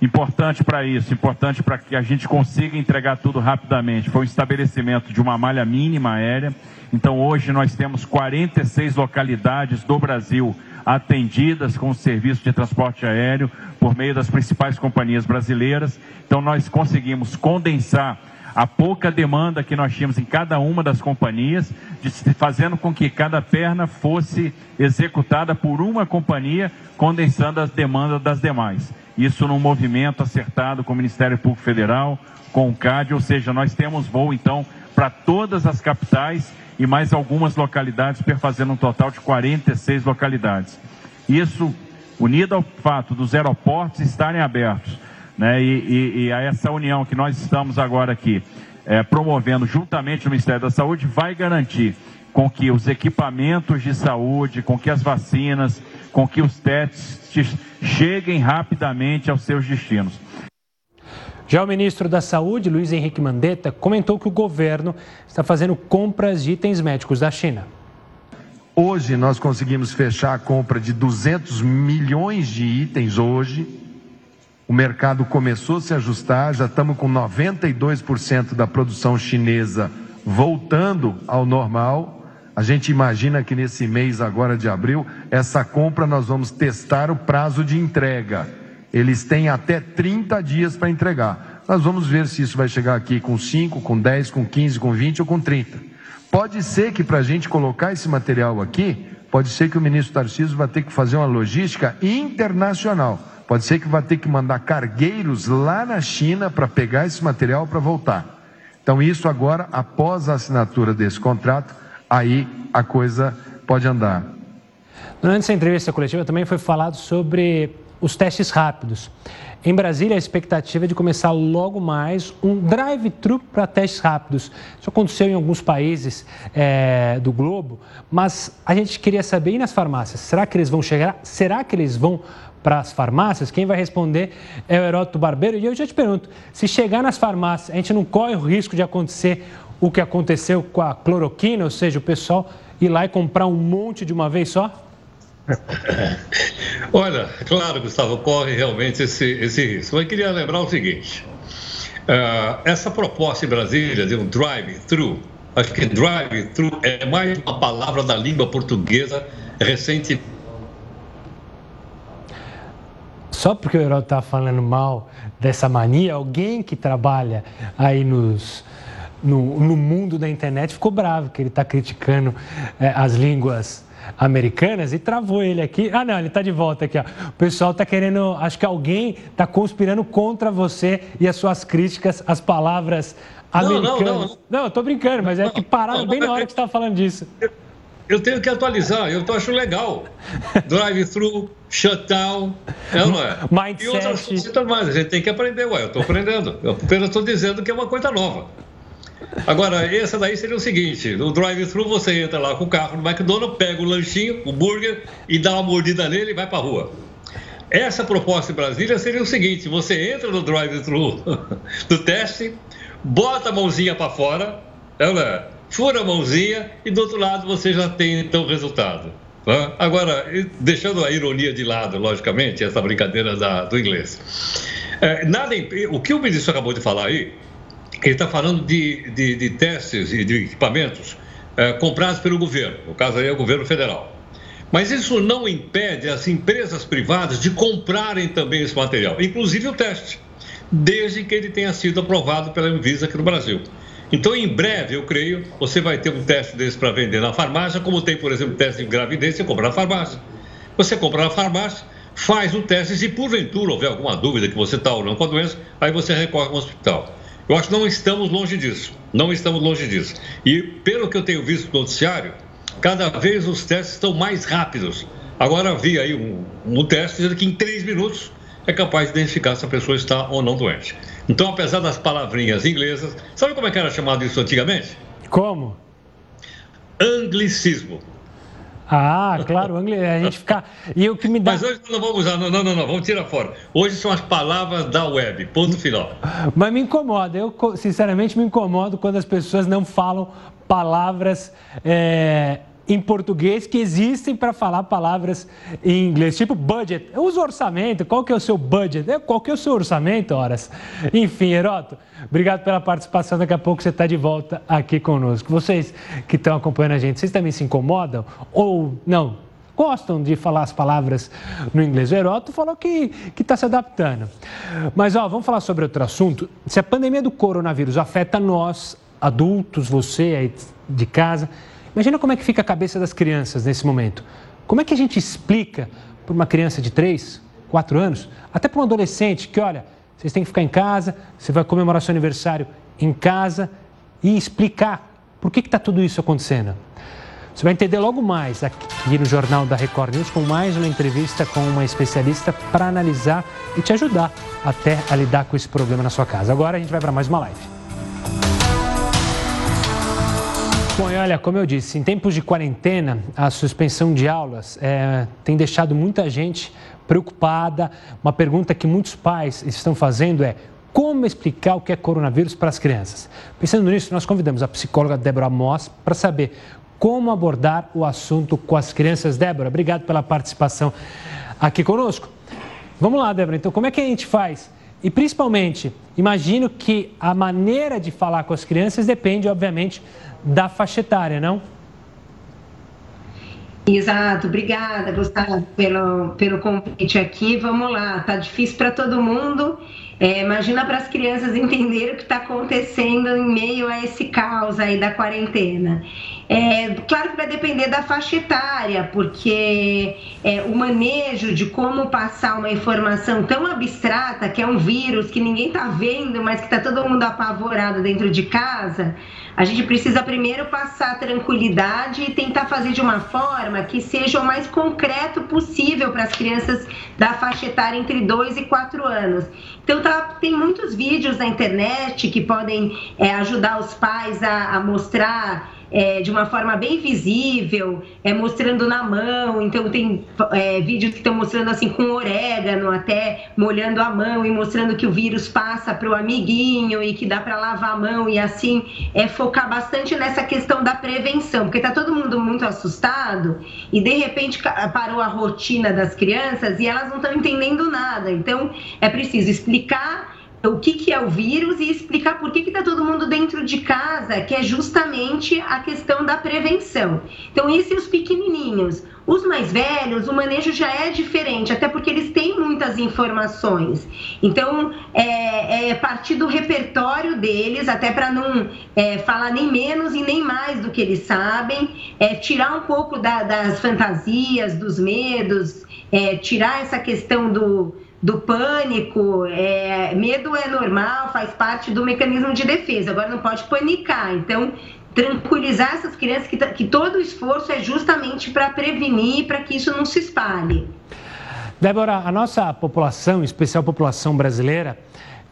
Importante para isso, importante para que a gente consiga entregar tudo rapidamente, foi o estabelecimento de uma malha mínima aérea. Então, hoje nós temos 46 localidades do Brasil atendidas com o serviço de transporte aéreo por meio das principais companhias brasileiras. Então, nós conseguimos condensar a pouca demanda que nós tínhamos em cada uma das companhias, fazendo com que cada perna fosse executada por uma companhia, condensando as demandas das demais. Isso num movimento acertado com o Ministério Público Federal, com o CAD, ou seja, nós temos voo então para todas as capitais e mais algumas localidades, perfazendo um total de 46 localidades. Isso unido ao fato dos aeroportos estarem abertos, né? E, e, e essa união que nós estamos agora aqui é, promovendo juntamente no Ministério da Saúde vai garantir com que os equipamentos de saúde, com que as vacinas, com que os testes cheguem rapidamente aos seus destinos. Já o ministro da Saúde, Luiz Henrique Mandetta, comentou que o governo está fazendo compras de itens médicos da China. Hoje nós conseguimos fechar a compra de 200 milhões de itens hoje. O mercado começou a se ajustar, já estamos com 92% da produção chinesa voltando ao normal. A gente imagina que nesse mês agora de abril, essa compra nós vamos testar o prazo de entrega eles têm até 30 dias para entregar. Nós vamos ver se isso vai chegar aqui com 5, com 10, com 15, com 20 ou com 30. Pode ser que para a gente colocar esse material aqui, pode ser que o ministro Tarcísio vai ter que fazer uma logística internacional. Pode ser que vai ter que mandar cargueiros lá na China para pegar esse material para voltar. Então, isso agora, após a assinatura desse contrato, aí a coisa pode andar. Durante essa entrevista coletiva também foi falado sobre os testes rápidos. Em Brasília, a expectativa é de começar logo mais um drive-thru para testes rápidos. Isso aconteceu em alguns países é, do globo, mas a gente queria saber, e nas farmácias? Será que eles vão chegar? Será que eles vão para as farmácias? Quem vai responder é o Heródoto Barbeiro. E eu já te pergunto, se chegar nas farmácias, a gente não corre o risco de acontecer o que aconteceu com a cloroquina, ou seja, o pessoal ir lá e comprar um monte de uma vez só? [LAUGHS] Olha, claro, Gustavo, corre realmente esse, esse risco. Mas queria lembrar o seguinte: uh, essa proposta em Brasília de um drive-thru, acho que drive-thru é mais uma palavra da língua portuguesa recente. Só porque o Herói está falando mal dessa mania, alguém que trabalha aí nos, no, no mundo da internet ficou bravo, que ele está criticando é, as línguas americanas e travou ele aqui. Ah, não, ele está de volta aqui. Ó. O pessoal está querendo, acho que alguém está conspirando contra você e as suas críticas às palavras americanas. Não, não, não. não eu estou brincando, mas é que pararam bem na hora que você estava falando disso. Eu tenho que atualizar, eu acho legal. Drive-thru, shutdown, é não é? Mindset. E outras coisas mais, a gente tem que aprender, ué, eu estou aprendendo. Eu apenas estou dizendo que é uma coisa nova. Agora, essa daí seria o seguinte: no drive-thru você entra lá com o carro no McDonald's, pega o lanchinho, o burger e dá uma mordida nele e vai para rua. Essa proposta em Brasília seria o seguinte: você entra no drive-thru [LAUGHS] do teste, bota a mãozinha para fora, ela fura a mãozinha e do outro lado você já tem então o resultado. Agora, deixando a ironia de lado, logicamente, essa brincadeira da, do inglês. É, nada, o que o ministro acabou de falar aí ele está falando de, de, de, testes e de equipamentos é, comprados pelo governo, no caso aí é o governo federal. Mas isso não impede as empresas privadas de comprarem também esse material, inclusive o teste, desde que ele tenha sido aprovado pela Anvisa aqui no Brasil. Então, em breve, eu creio, você vai ter um teste desse para vender na farmácia, como tem, por exemplo, teste de gravidez, você compra na farmácia. Você compra na farmácia, faz o teste, e se porventura houver alguma dúvida que você está ou não com a doença, aí você recorre ao hospital. Eu acho que não estamos longe disso. Não estamos longe disso. E pelo que eu tenho visto no noticiário, cada vez os testes estão mais rápidos. Agora vi aí um, um teste dizendo que em três minutos é capaz de identificar se a pessoa está ou não doente. Então, apesar das palavrinhas inglesas, sabe como é que era chamado isso antigamente? Como? Anglicismo. Ah, claro, a gente fica. E o que me dá. Mas hoje não vamos usar, não, não, não, não, vamos tirar fora. Hoje são as palavras da web, ponto final. Mas me incomoda, eu sinceramente me incomodo quando as pessoas não falam palavras. É em português que existem para falar palavras em inglês, tipo budget. Uso orçamento, qual que é o seu budget? É, qual que é o seu orçamento, horas? Enfim, Heroto, obrigado pela participação. Daqui a pouco você está de volta aqui conosco. Vocês que estão acompanhando a gente, vocês também se incomodam? Ou não? Gostam de falar as palavras no inglês. O Heroto falou que está se adaptando. Mas, ó, vamos falar sobre outro assunto. Se a pandemia do coronavírus afeta nós, adultos, você aí de casa, Imagina como é que fica a cabeça das crianças nesse momento. Como é que a gente explica para uma criança de 3, 4 anos, até para um adolescente que, olha, vocês têm que ficar em casa, você vai comemorar seu aniversário em casa e explicar por que está tudo isso acontecendo. Você vai entender logo mais aqui no Jornal da Record News com mais uma entrevista com uma especialista para analisar e te ajudar até a lidar com esse problema na sua casa. Agora a gente vai para mais uma live. Bom, e olha, como eu disse, em tempos de quarentena, a suspensão de aulas é, tem deixado muita gente preocupada. Uma pergunta que muitos pais estão fazendo é como explicar o que é coronavírus para as crianças. Pensando nisso, nós convidamos a psicóloga Débora Moss para saber como abordar o assunto com as crianças. Débora, obrigado pela participação aqui conosco. Vamos lá, Débora, então como é que a gente faz? E principalmente, imagino que a maneira de falar com as crianças depende, obviamente, da faixa etária, não? Exato, obrigada, Gustavo, pelo, pelo convite aqui. Vamos lá, tá difícil para todo mundo é, imagina para as crianças entenderem o que está acontecendo em meio a esse caos aí da quarentena. É, claro que vai depender da faixa etária, porque é, o manejo de como passar uma informação tão abstrata, que é um vírus que ninguém está vendo, mas que está todo mundo apavorado dentro de casa, a gente precisa primeiro passar tranquilidade e tentar fazer de uma forma que seja o mais concreto possível para as crianças da faixa etária entre 2 e 4 anos. Então tá, tem muitos vídeos na internet que podem é, ajudar os pais a, a mostrar é, de uma forma bem visível, é, mostrando na mão. Então, tem é, vídeos que estão mostrando assim com orégano, até molhando a mão e mostrando que o vírus passa para o amiguinho e que dá para lavar a mão e assim é focar bastante nessa questão da prevenção, porque está todo mundo muito assustado e de repente parou a rotina das crianças e elas não estão entendendo nada. Então, é preciso explicar o que, que é o vírus e explicar por que está todo mundo dentro de casa, que é justamente a questão da prevenção. Então, esses os pequenininhos. Os mais velhos, o manejo já é diferente, até porque eles têm muitas informações. Então, é, é partir do repertório deles, até para não é, falar nem menos e nem mais do que eles sabem, é, tirar um pouco da, das fantasias, dos medos, é, tirar essa questão do do pânico, é, medo é normal, faz parte do mecanismo de defesa, agora não pode panicar. Então, tranquilizar essas crianças que, que todo o esforço é justamente para prevenir, para que isso não se espalhe. Débora, a nossa população, em especial a população brasileira,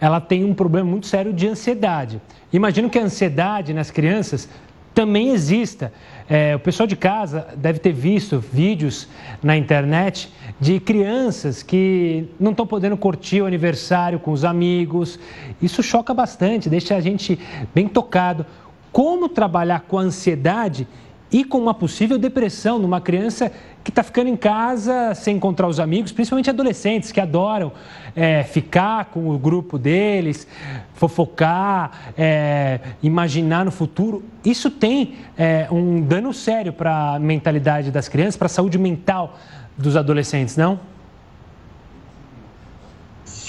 ela tem um problema muito sério de ansiedade. Imagino que a ansiedade nas crianças também exista. É, o pessoal de casa deve ter visto vídeos na internet de crianças que não estão podendo curtir o aniversário com os amigos. Isso choca bastante, deixa a gente bem tocado. Como trabalhar com a ansiedade e com uma possível depressão numa criança que está ficando em casa sem encontrar os amigos, principalmente adolescentes que adoram é, ficar com o grupo deles, fofocar, é, imaginar no futuro. Isso tem é, um dano sério para a mentalidade das crianças, para a saúde mental dos adolescentes, não?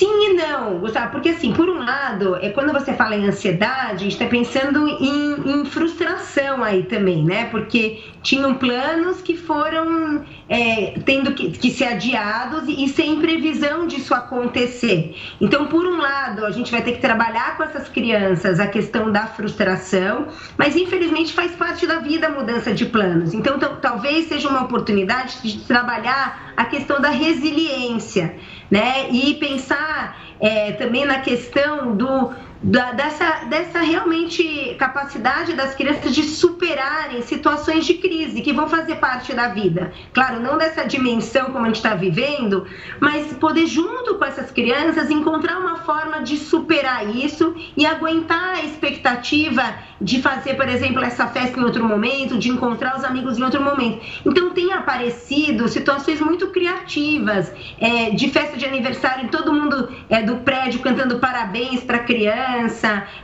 Sim e não, Gustavo, porque assim, por um lado, é quando você fala em ansiedade, a gente está pensando em, em, frustração aí também, né? Porque tinham planos que foram é, tendo que, que, ser adiados e, e sem previsão disso acontecer. Então, por um lado, a gente vai ter que trabalhar com essas crianças a questão da frustração, mas infelizmente faz parte da vida a mudança de planos. Então, talvez seja uma oportunidade de trabalhar a questão da resiliência né? E pensar é, também na questão do, da, dessa, dessa realmente capacidade das crianças de superarem situações de crise que vão fazer parte da vida. Claro, não dessa dimensão como a gente está vivendo, mas poder, junto com essas crianças, encontrar uma forma de superar isso e aguentar a expectativa de fazer, por exemplo, essa festa em outro momento, de encontrar os amigos em outro momento. Então, tem aparecido situações muito criativas, é, de festa de aniversário, todo mundo é, do prédio cantando parabéns para a criança,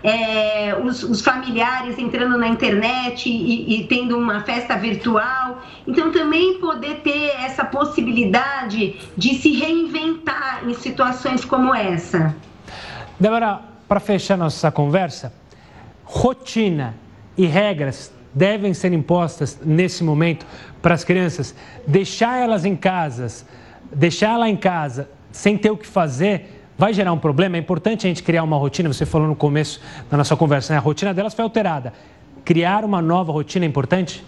é, os, os, familiares entrando na internet e, e tendo uma festa virtual. Então, também poder ter essa possibilidade de se reinventar em situações como essa. Débora, para fechar nossa conversa, rotina e regras devem ser impostas nesse momento para as crianças? Deixar elas em casas, deixar ela em casa sem ter o que fazer, vai gerar um problema? É importante a gente criar uma rotina, você falou no começo da nossa conversa, né? a rotina delas foi alterada. Criar uma nova rotina é importante?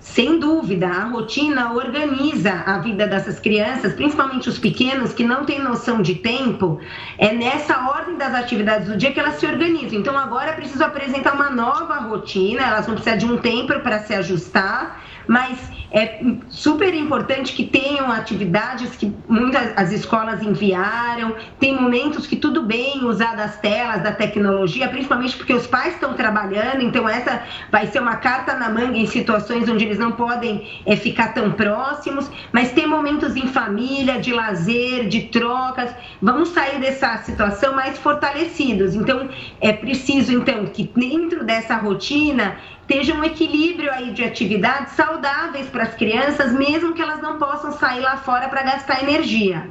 sem dúvida, a rotina organiza a vida dessas crianças, principalmente os pequenos que não têm noção de tempo. É nessa ordem das atividades do dia que elas se organizam. Então, agora é preciso apresentar uma nova rotina, elas vão precisar de um tempo para se ajustar mas é super importante que tenham atividades que muitas as escolas enviaram, tem momentos que tudo bem usar das telas, da tecnologia, principalmente porque os pais estão trabalhando, então essa vai ser uma carta na manga em situações onde eles não podem é, ficar tão próximos, mas tem momentos em família, de lazer, de trocas, vamos sair dessa situação mais fortalecidos, então é preciso então que dentro dessa rotina esteja um equilíbrio aí de atividades saudáveis para as crianças, mesmo que elas não possam sair lá fora para gastar energia.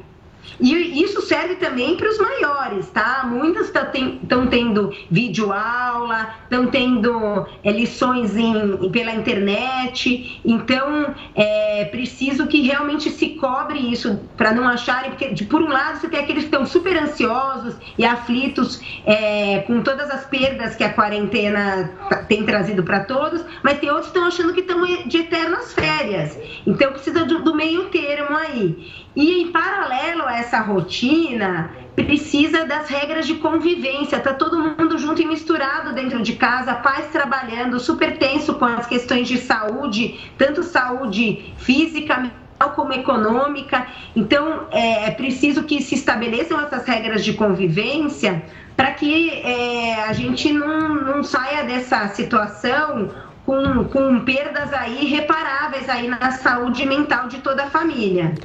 E isso serve também para os maiores, tá? Muitas estão tendo vídeo aula, estão tendo é, lições em, pela internet. Então, é preciso que realmente se cobre isso, para não acharem, porque de, por um lado você tem aqueles que estão super ansiosos e aflitos é, com todas as perdas que a quarentena tem trazido para todos, mas tem outros que estão achando que estão de eternas férias. Então, precisa do, do meio termo aí. E em paralelo a essa rotina, precisa das regras de convivência. Tá todo mundo junto e misturado dentro de casa, pais trabalhando, super tenso com as questões de saúde, tanto saúde física como econômica. Então, é, é preciso que se estabeleçam essas regras de convivência para que é, a gente não, não saia dessa situação com, com perdas aí irreparáveis aí na saúde mental de toda a família.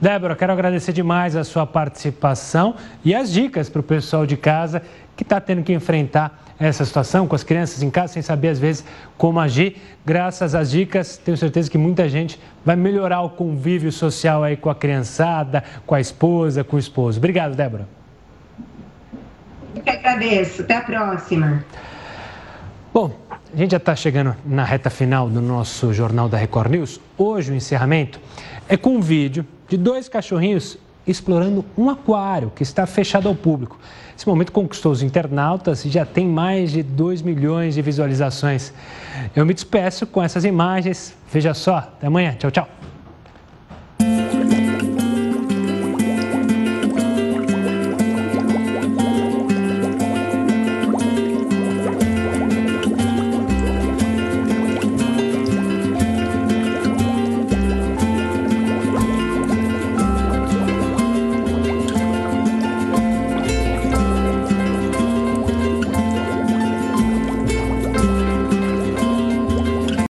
Débora, quero agradecer demais a sua participação e as dicas para o pessoal de casa que está tendo que enfrentar essa situação com as crianças em casa sem saber às vezes como agir. Graças às dicas, tenho certeza que muita gente vai melhorar o convívio social aí com a criançada, com a esposa, com o esposo. Obrigado, Débora. Eu que agradeço. Até a próxima. Bom, a gente já está chegando na reta final do nosso Jornal da Record News. Hoje o encerramento é com um vídeo de dois cachorrinhos explorando um aquário que está fechado ao público. Esse momento conquistou os internautas e já tem mais de 2 milhões de visualizações. Eu me despeço com essas imagens. Veja só, até amanhã. Tchau, tchau.